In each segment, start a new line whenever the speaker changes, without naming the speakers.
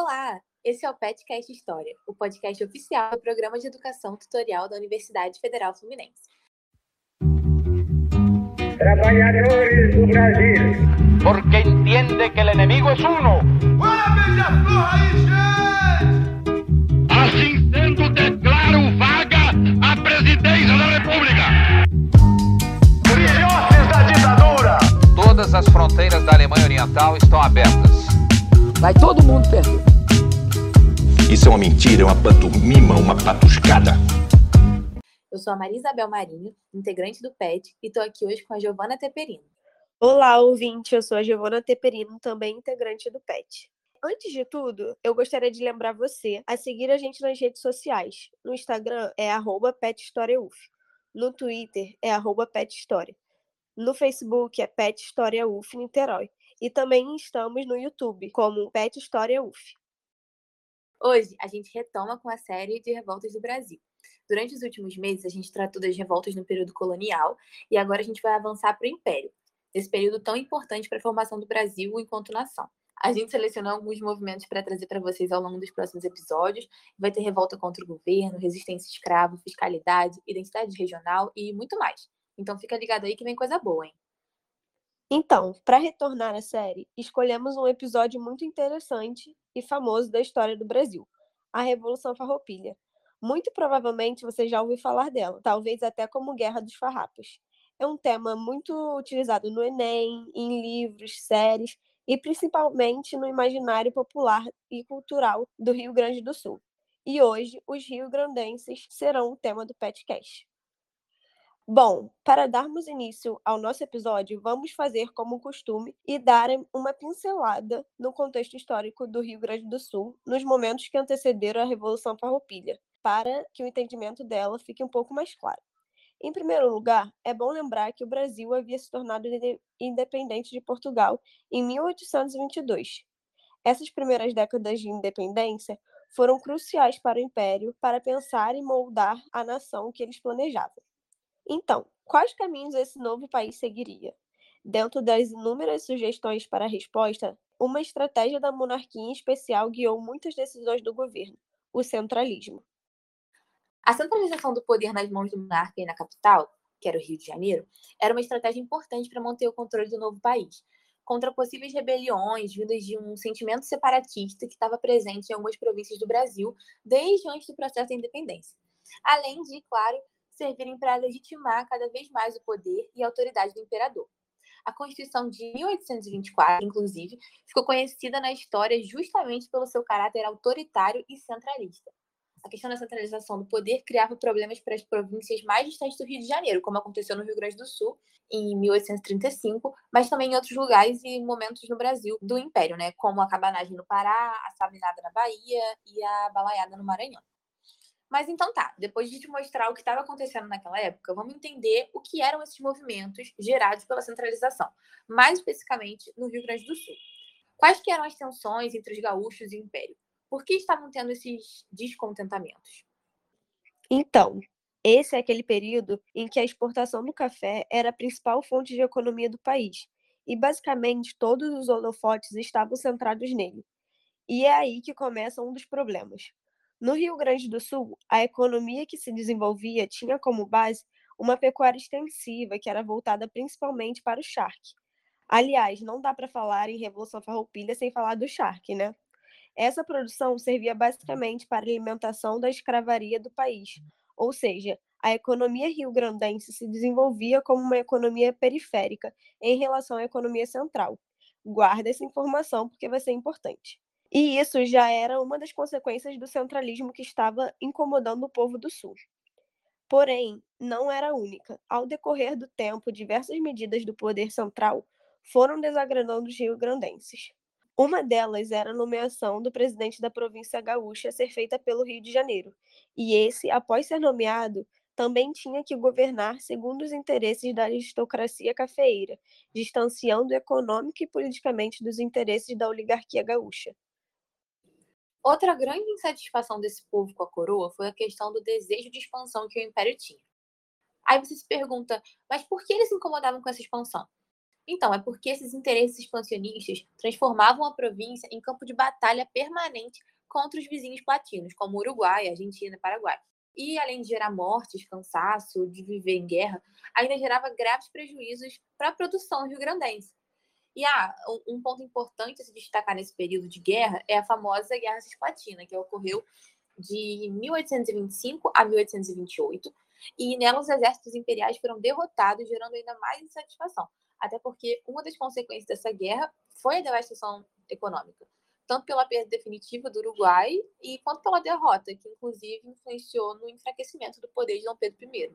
Olá, esse é o Petcast História, o podcast oficial do Programa de Educação Tutorial da Universidade Federal Fluminense.
Trabalhadores do Brasil.
porque entiende que el enemigo es uno. Assim sendo, declaro vaga a presidência da República. Filhotes da ditadura!
Todas as fronteiras da Alemanha Oriental estão abertas.
Vai todo mundo perder.
Isso é uma mentira, é uma pantomima, uma patuscada.
Eu sou a Maria Isabel Marinho, integrante do PET, e estou aqui hoje com a Giovana Teperino.
Olá, ouvinte, eu sou a Giovana Teperino, também integrante do PET. Antes de tudo, eu gostaria de lembrar você a seguir a gente nas redes sociais. No Instagram é arroba PetHistóriaUF. No Twitter é arroba PetHistória. No Facebook é Pet História UF Niterói. E também estamos no YouTube como Pet História UF.
Hoje, a gente retoma com a série de revoltas do Brasil. Durante os últimos meses, a gente tratou das revoltas no período colonial e agora a gente vai avançar para o Império, esse período tão importante para a formação do Brasil enquanto nação. A gente selecionou alguns movimentos para trazer para vocês ao longo dos próximos episódios. Vai ter revolta contra o governo, resistência escravo, fiscalidade, identidade regional e muito mais. Então fica ligado aí que vem coisa boa, hein?
Então, para retornar à série, escolhemos um episódio muito interessante e famoso da história do Brasil, a Revolução Farroupilha. Muito provavelmente você já ouviu falar dela, talvez até como Guerra dos Farrapos. É um tema muito utilizado no Enem, em livros, séries e principalmente no imaginário popular e cultural do Rio Grande do Sul. E hoje, os rio-grandenses serão o tema do podcast. Bom, para darmos início ao nosso episódio, vamos fazer como costume e dar uma pincelada no contexto histórico do Rio Grande do Sul nos momentos que antecederam a Revolução Farroupilha, para que o entendimento dela fique um pouco mais claro. Em primeiro lugar, é bom lembrar que o Brasil havia se tornado independente de Portugal em 1822. Essas primeiras décadas de independência foram cruciais para o Império para pensar e moldar a nação que eles planejavam. Então, quais caminhos esse novo país seguiria? Dentro das inúmeras sugestões para a resposta, uma estratégia da monarquia em especial guiou muitas decisões do governo: o centralismo.
A centralização do poder nas mãos do monarca e na capital, que era o Rio de Janeiro, era uma estratégia importante para manter o controle do novo país, contra possíveis rebeliões vindas de um sentimento separatista que estava presente em algumas províncias do Brasil desde antes do processo da independência. Além de, claro, servirem para legitimar cada vez mais o poder e a autoridade do imperador. A Constituição de 1824, inclusive, ficou conhecida na história justamente pelo seu caráter autoritário e centralista. A questão da centralização do poder criava problemas para as províncias mais distantes do Rio de Janeiro, como aconteceu no Rio Grande do Sul em 1835, mas também em outros lugares e momentos no Brasil do Império, né, como a cabanagem no Pará, a sabinada na Bahia e a balaiada no Maranhão. Mas então tá, depois de te mostrar o que estava acontecendo naquela época, vamos entender o que eram esses movimentos gerados pela centralização, mais especificamente no Rio Grande do Sul. Quais que eram as tensões entre os gaúchos e o Império? Por que estavam tendo esses descontentamentos?
Então, esse é aquele período em que a exportação do café era a principal fonte de economia do país, e basicamente todos os holofotes estavam centrados nele. E é aí que começa um dos problemas. No Rio Grande do Sul, a economia que se desenvolvia tinha como base uma pecuária extensiva que era voltada principalmente para o charque. Aliás, não dá para falar em Revolução Farroupilha sem falar do charque, né? Essa produção servia basicamente para a alimentação da escravaria do país, ou seja, a economia rio-grandense se desenvolvia como uma economia periférica em relação à economia central. Guarda essa informação porque vai ser importante. E isso já era uma das consequências do centralismo que estava incomodando o povo do Sul. Porém, não era única. Ao decorrer do tempo, diversas medidas do poder central foram desagradando os rio-grandenses. Uma delas era a nomeação do presidente da província gaúcha a ser feita pelo Rio de Janeiro, e esse, após ser nomeado, também tinha que governar segundo os interesses da aristocracia cafeeira, distanciando econômica e politicamente dos interesses da oligarquia gaúcha.
Outra grande insatisfação desse povo com a coroa foi a questão do desejo de expansão que o império tinha. Aí você se pergunta, mas por que eles se incomodavam com essa expansão? Então, é porque esses interesses expansionistas transformavam a província em campo de batalha permanente contra os vizinhos platinos, como Uruguai, Argentina e Paraguai. E, além de gerar mortes, cansaço, de viver em guerra, ainda gerava graves prejuízos para a produção rio-grandense. E ah, um ponto importante a se destacar nesse período de guerra é a famosa Guerra Cisplatina, que ocorreu de 1825 a 1828, e nela os exércitos imperiais foram derrotados, gerando ainda mais insatisfação até porque uma das consequências dessa guerra foi a devastação econômica, tanto pela perda definitiva do Uruguai e quanto pela derrota, que inclusive influenciou no enfraquecimento do poder de Dom Pedro I.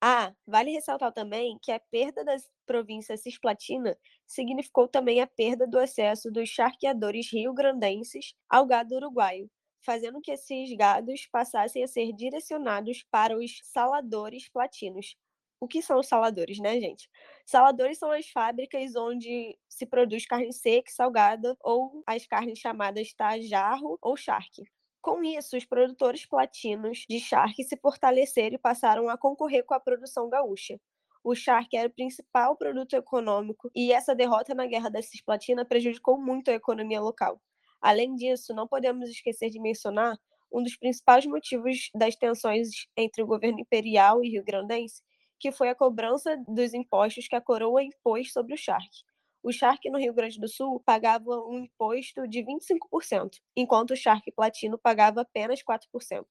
Ah, vale ressaltar também que a perda da província cisplatina significou também a perda do acesso dos charqueadores rio-grandenses ao gado uruguaio, fazendo que esses gados passassem a ser direcionados para os saladores platinos, o que são os saladores, né, gente? Saladores são as fábricas onde se produz carne seca, salgada ou as carnes chamadas tajarro ou charque. Com isso, os produtores platinos de charque se fortaleceram e passaram a concorrer com a produção gaúcha. O charque era o principal produto econômico e essa derrota na Guerra da Cisplatina prejudicou muito a economia local. Além disso, não podemos esquecer de mencionar um dos principais motivos das tensões entre o governo imperial e rio-grandense, que foi a cobrança dos impostos que a coroa impôs sobre o charque. O charque no Rio Grande do Sul pagava um imposto de 25%, enquanto o charque platino pagava apenas 4%.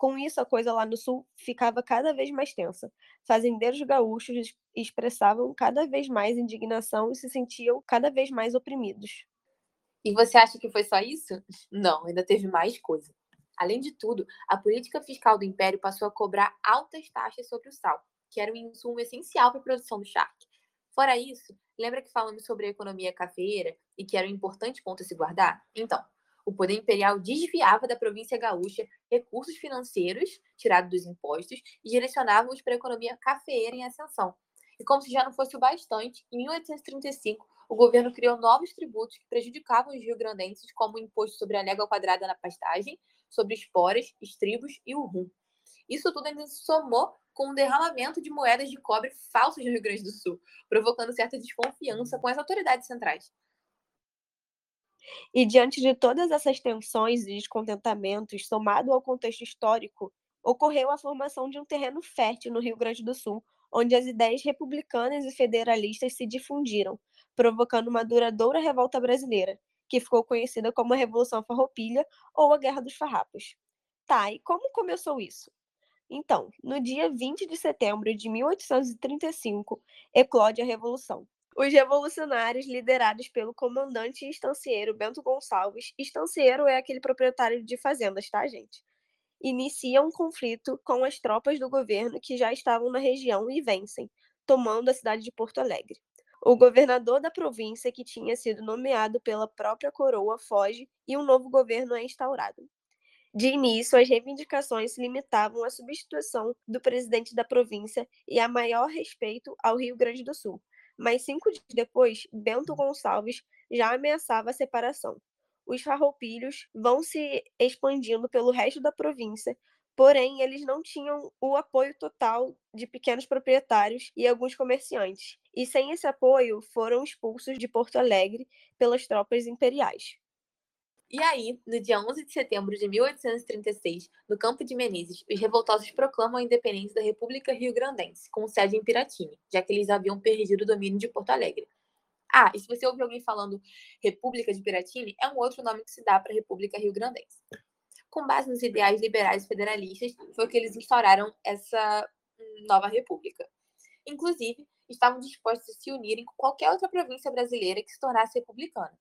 Com isso, a coisa lá no sul ficava cada vez mais tensa. Fazendeiros gaúchos expressavam cada vez mais indignação e se sentiam cada vez mais oprimidos.
E você acha que foi só isso? Não, ainda teve mais coisa. Além de tudo, a política fiscal do império passou a cobrar altas taxas sobre o sal, que era um insumo essencial para a produção do charque. Fora isso, lembra que falamos sobre a economia cafeeira e que era um importante ponto a se guardar? Então, o poder imperial desviava da província gaúcha recursos financeiros tirados dos impostos e direcionava-os para a economia cafeeira em ascensão. E como se já não fosse o bastante, em 1835, o governo criou novos tributos que prejudicavam os rio-grandenses, como o imposto sobre a légua quadrada na pastagem, sobre esporas, estribos e o rum. Isso tudo ainda se somou com o derramamento de moedas de cobre falsas no Rio Grande do Sul, provocando certa desconfiança com as autoridades centrais.
E diante de todas essas tensões e descontentamentos, somado ao contexto histórico, ocorreu a formação de um terreno fértil no Rio Grande do Sul, onde as ideias republicanas e federalistas se difundiram, provocando uma duradoura revolta brasileira, que ficou conhecida como a Revolução Farroupilha ou a Guerra dos Farrapos. Tá, e como começou isso? Então, no dia 20 de setembro de 1835, eclode a Revolução. Os revolucionários, liderados pelo comandante estancieiro Bento Gonçalves, estancieiro é aquele proprietário de fazendas, tá, gente? Iniciam um conflito com as tropas do governo que já estavam na região e vencem, tomando a cidade de Porto Alegre. O governador da província, que tinha sido nomeado pela própria coroa, foge e um novo governo é instaurado. De início, as reivindicações se limitavam à substituição do presidente da província e a maior respeito ao Rio Grande do Sul. Mas cinco dias depois, Bento Gonçalves já ameaçava a separação. Os farroupilhos vão se expandindo pelo resto da província, porém eles não tinham o apoio total de pequenos proprietários e alguns comerciantes. E sem esse apoio, foram expulsos de Porto Alegre pelas tropas imperiais.
E aí, no dia 11 de setembro de 1836, no campo de Menezes, os revoltosos proclamam a independência da República Rio-Grandense, com sede em Piratini, já que eles haviam perdido o domínio de Porto Alegre. Ah, e se você ouvir alguém falando República de Piratini, é um outro nome que se dá para a República Rio-Grandense. Com base nos ideais liberais federalistas, foi que eles instauraram essa nova república. Inclusive, estavam dispostos a se unirem com qualquer outra província brasileira que se tornasse republicana.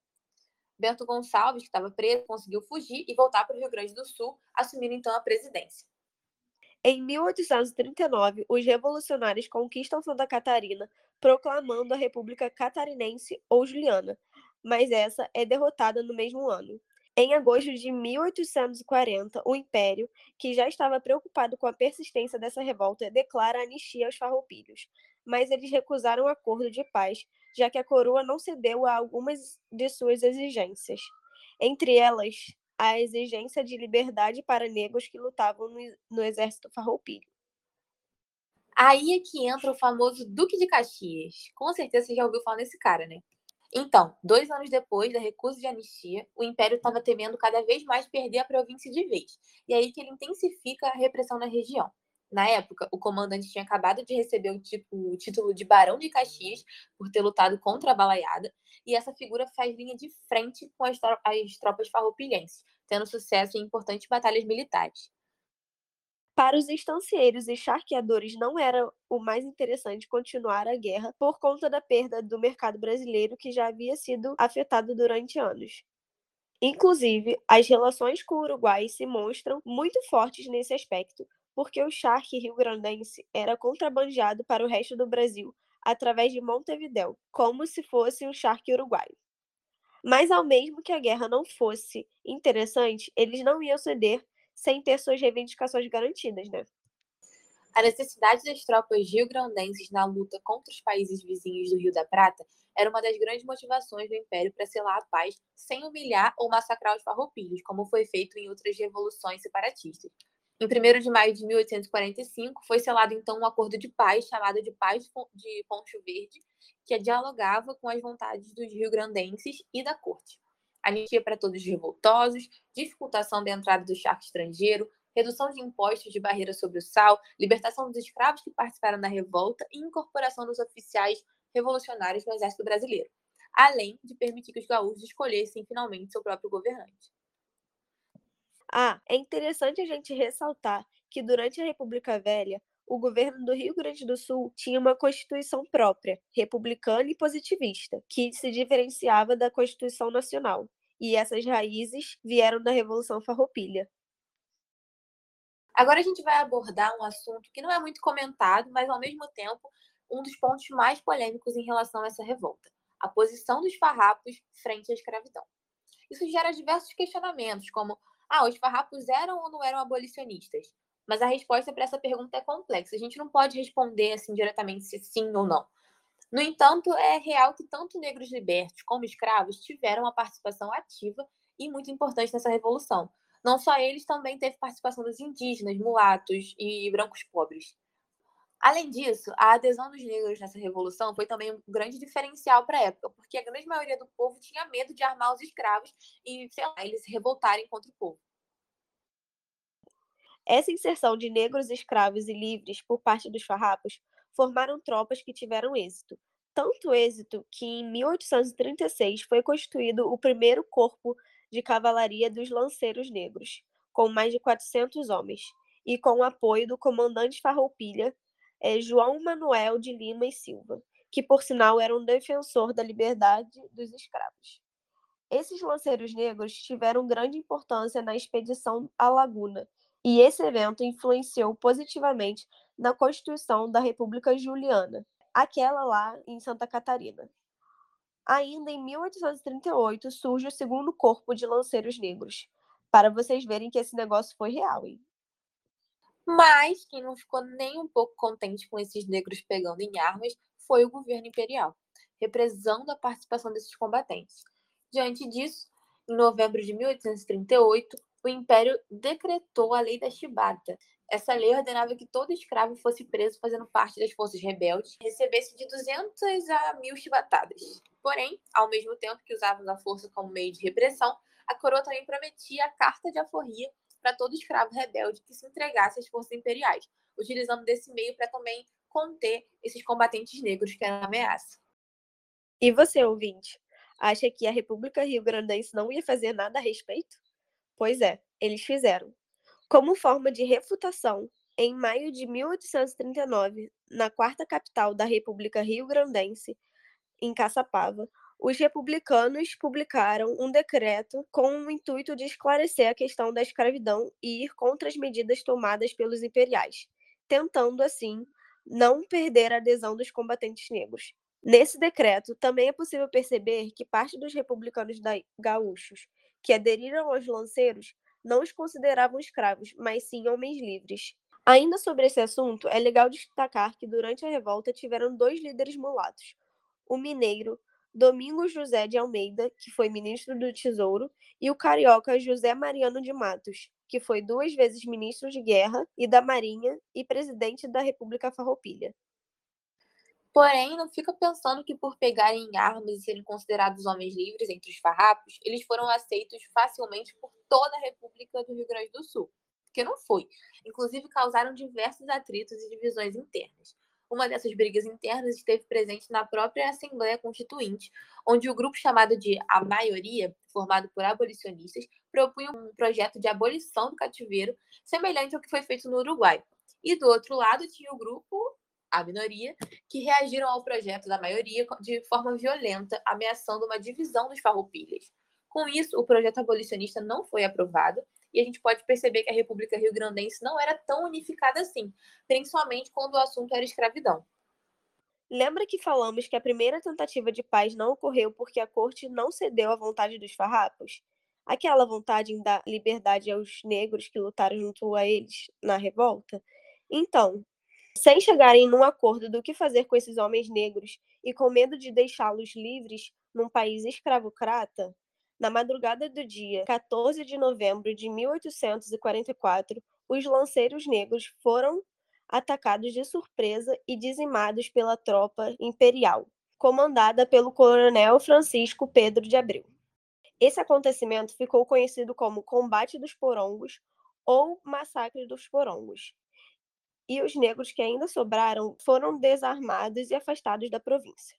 Bento Gonçalves, que estava preso, conseguiu fugir e voltar para o Rio Grande do Sul, assumindo então a presidência.
Em 1839, os revolucionários conquistam Santa Catarina, proclamando a República Catarinense ou Juliana, mas essa é derrotada no mesmo ano. Em agosto de 1840, o Império, que já estava preocupado com a persistência dessa revolta, declara anistia aos farroupilhos, mas eles recusaram o acordo de paz já que a coroa não cedeu a algumas de suas exigências, entre elas a exigência de liberdade para negros que lutavam no, no exército farroupilho.
Aí é que entra o famoso Duque de Caxias. Com certeza você já ouviu falar nesse cara, né? Então, dois anos depois da recusa de anistia, o Império estava temendo cada vez mais perder a província de vez. E aí que ele intensifica a repressão na região. Na época, o comandante tinha acabado de receber o, tipo, o título de Barão de Caxias por ter lutado contra a balaiada, e essa figura faz linha de frente com as, as tropas farroupilhenses, tendo sucesso em importantes batalhas militares.
Para os estancieiros e charqueadores não era o mais interessante continuar a guerra por conta da perda do mercado brasileiro que já havia sido afetado durante anos. Inclusive, as relações com o Uruguai se mostram muito fortes nesse aspecto, porque o charque rio-grandense era contrabandeado para o resto do Brasil através de Montevidéu, como se fosse um charque uruguaio. Mas ao mesmo que a guerra não fosse interessante, eles não iam ceder sem ter suas reivindicações garantidas, né?
A necessidade das tropas rio-grandenses na luta contra os países vizinhos do Rio da Prata era uma das grandes motivações do Império para selar a paz sem humilhar ou massacrar os farroupilhos, como foi feito em outras revoluções separatistas. Em 1 de maio de 1845, foi selado então um acordo de paz chamado de Paz de Poncho Verde, que dialogava com as vontades dos rio-grandenses e da corte. Anistia para todos os revoltosos, dificultação da entrada do charque estrangeiro, redução de impostos de barreira sobre o sal, libertação dos escravos que participaram da revolta e incorporação dos oficiais revolucionários no exército brasileiro, além de permitir que os gaúchos escolhessem finalmente seu próprio governante.
Ah, é interessante a gente ressaltar que durante a República Velha, o governo do Rio Grande do Sul tinha uma constituição própria, republicana e positivista, que se diferenciava da Constituição Nacional. E essas raízes vieram da Revolução Farroupilha.
Agora a gente vai abordar um assunto que não é muito comentado, mas ao mesmo tempo um dos pontos mais polêmicos em relação a essa revolta: a posição dos farrapos frente à escravidão. Isso gera diversos questionamentos, como ah, os farrapos eram ou não eram abolicionistas? Mas a resposta para essa pergunta é complexa. A gente não pode responder assim diretamente se sim ou não. No entanto, é real que tanto negros libertos como escravos tiveram uma participação ativa e muito importante nessa revolução. Não só eles, também teve participação dos indígenas, mulatos e brancos pobres. Além disso, a adesão dos negros nessa revolução foi também um grande diferencial para a época, porque a grande maioria do povo tinha medo de armar os escravos e, sei lá, eles se revoltarem contra o povo.
Essa inserção de negros escravos e livres por parte dos farrapos formaram tropas que tiveram êxito. Tanto êxito que em 1836 foi constituído o primeiro corpo de cavalaria dos lanceiros negros, com mais de 400 homens, e com o apoio do comandante Farroupilha, é João Manuel de Lima e Silva, que por sinal era um defensor da liberdade dos escravos. Esses lanceiros negros tiveram grande importância na expedição à Laguna, e esse evento influenciou positivamente na constituição da República Juliana, aquela lá em Santa Catarina. Ainda em 1838 surge o segundo corpo de lanceiros negros, para vocês verem que esse negócio foi real, hein?
Mas quem não ficou nem um pouco contente com esses negros pegando em armas foi o governo imperial, represando a participação desses combatentes. Diante disso, em novembro de 1838, o Império decretou a Lei da Chibata. Essa lei ordenava que todo escravo fosse preso fazendo parte das forças rebeldes recebesse de 200 a 1000 chibatadas. Porém, ao mesmo tempo que usavam a força como meio de repressão, a coroa também prometia a carta de aforria para todo escravo rebelde que se entregasse às forças imperiais, utilizando desse meio para também conter esses combatentes negros que eram ameaça.
E você, ouvinte, acha que a República Rio Grandense não ia fazer nada a respeito? Pois é, eles fizeram. Como forma de refutação, em maio de 1839, na quarta capital da República Rio Grandense, em Caçapava, os republicanos publicaram um decreto com o intuito de esclarecer a questão da escravidão e ir contra as medidas tomadas pelos imperiais, tentando, assim, não perder a adesão dos combatentes negros. Nesse decreto, também é possível perceber que parte dos republicanos gaúchos que aderiram aos lanceiros não os consideravam escravos, mas sim homens livres. Ainda sobre esse assunto, é legal destacar que durante a revolta tiveram dois líderes mulatos, o mineiro Domingos José de Almeida, que foi ministro do Tesouro, e o carioca José Mariano de Matos, que foi duas vezes ministro de Guerra e da Marinha e presidente da República Farroupilha.
Porém, não fica pensando que por pegarem armas e serem considerados homens livres entre os farrapos, eles foram aceitos facilmente por toda a República do Rio Grande do Sul. Porque não foi. Inclusive, causaram diversos atritos e divisões internas. Uma dessas brigas internas esteve presente na própria Assembleia Constituinte, onde o grupo chamado de A Maioria, formado por abolicionistas, propunha um projeto de abolição do cativeiro, semelhante ao que foi feito no Uruguai. E do outro lado tinha o grupo, a minoria, que reagiram ao projeto da maioria de forma violenta, ameaçando uma divisão dos farroupilhas. Com isso, o projeto abolicionista não foi aprovado e a gente pode perceber que a República Rio Grandense não era tão unificada assim, principalmente quando o assunto era escravidão.
Lembra que falamos que a primeira tentativa de paz não ocorreu porque a corte não cedeu à vontade dos farrapos? Aquela vontade em dar liberdade aos negros que lutaram junto a eles na revolta? Então, sem chegarem num acordo do que fazer com esses homens negros e com medo de deixá-los livres num país escravocrata, na madrugada do dia 14 de novembro de 1844, os lanceiros negros foram atacados de surpresa e dizimados pela tropa imperial, comandada pelo coronel Francisco Pedro de Abreu. Esse acontecimento ficou conhecido como Combate dos Porongos ou Massacre dos Porongos. E os negros que ainda sobraram foram desarmados e afastados da província.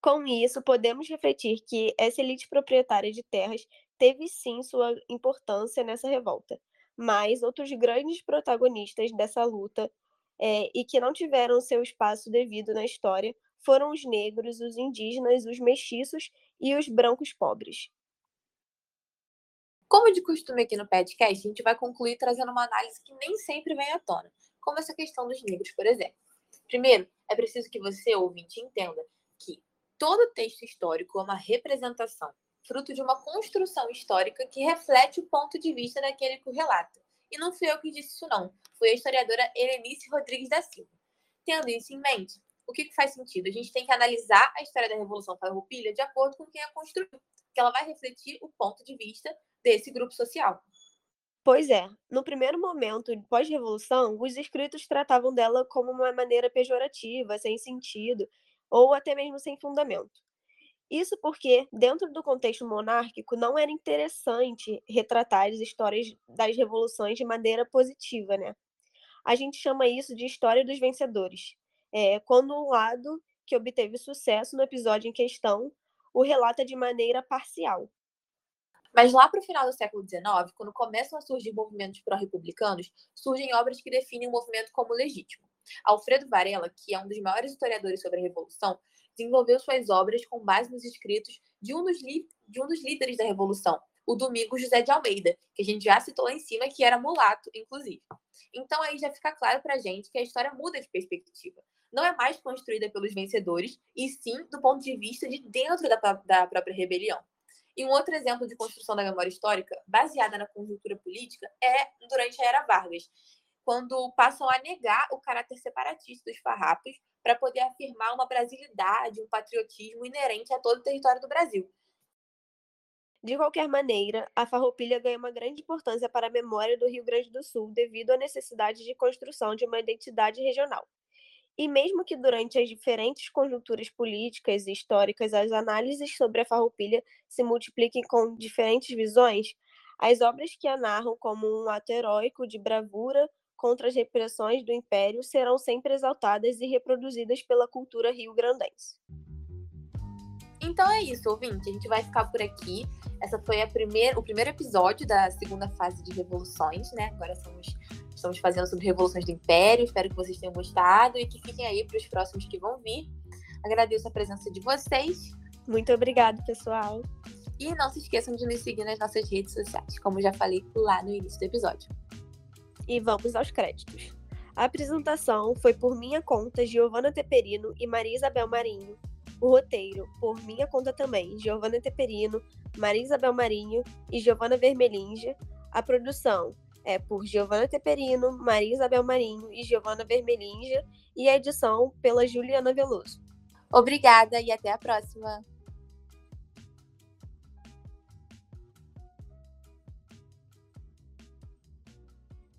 Com isso, podemos refletir que essa elite proprietária de terras teve sim sua importância nessa revolta, mas outros grandes protagonistas dessa luta é, e que não tiveram seu espaço devido na história foram os negros, os indígenas, os mestiços e os brancos pobres.
Como de costume aqui no podcast, a gente vai concluir trazendo uma análise que nem sempre vem à tona, como essa questão dos negros, por exemplo. Primeiro, é preciso que você, ouvinte, entenda que todo texto histórico é uma representação, fruto de uma construção histórica que reflete o ponto de vista daquele que o relata. E não fui eu que disse isso, não. Foi a historiadora Helenice Rodrigues da Silva. Tendo isso em mente, o que, que faz sentido? A gente tem que analisar a história da Revolução Farroupilha de acordo com quem a construiu, porque ela vai refletir o ponto de vista desse grupo social.
Pois é, no primeiro momento pós-revolução, os escritos tratavam dela como uma maneira pejorativa, sem sentido, ou até mesmo sem fundamento. Isso porque, dentro do contexto monárquico, não era interessante retratar as histórias das revoluções de maneira positiva, né? A gente chama isso de história dos vencedores. É, quando um lado que obteve sucesso no episódio em questão o relata de maneira parcial.
Mas lá para o final do século XIX, quando começam a surgir movimentos pró-republicanos, surgem obras que definem o movimento como legítimo. Alfredo Varela, que é um dos maiores historiadores sobre a Revolução, desenvolveu suas obras com base nos escritos de um dos, de um dos líderes da Revolução, o Domingos José de Almeida, que a gente já citou lá em cima, que era mulato, inclusive. Então aí já fica claro para a gente que a história muda de perspectiva. Não é mais construída pelos vencedores, e sim do ponto de vista de dentro da, da própria rebelião. E um outro exemplo de construção da memória histórica, baseada na conjuntura política, é durante a Era Vargas, quando passam a negar o caráter separatista dos farrapos para poder afirmar uma brasilidade, um patriotismo inerente a todo o território do Brasil.
De qualquer maneira, a farroupilha ganha uma grande importância para a memória do Rio Grande do Sul devido à necessidade de construção de uma identidade regional. E mesmo que durante as diferentes conjunturas políticas e históricas as análises sobre a farroupilha se multipliquem com diferentes visões, as obras que a narram como um ato heróico de bravura, contra as repressões do Império serão sempre exaltadas e reproduzidas pela cultura rio-grandense.
Então é isso, ouvinte. A gente vai ficar por aqui. Essa foi primeira, o primeiro episódio da segunda fase de revoluções, né? Agora estamos, estamos fazendo sobre revoluções do Império. Espero que vocês tenham gostado e que fiquem aí para os próximos que vão vir. Agradeço a presença de vocês.
Muito obrigada, pessoal.
E não se esqueçam de nos seguir nas nossas redes sociais, como já falei lá no início do episódio.
E vamos aos créditos. A apresentação foi por minha conta, Giovanna Teperino e Maria Isabel Marinho. O roteiro, por minha conta também, Giovanna Teperino, Maria Isabel Marinho e Giovanna Vermelinge. A produção é por Giovanna Teperino, Maria Isabel Marinho e Giovanna Vermelinge. E a edição pela Juliana Veloso.
Obrigada e até a próxima!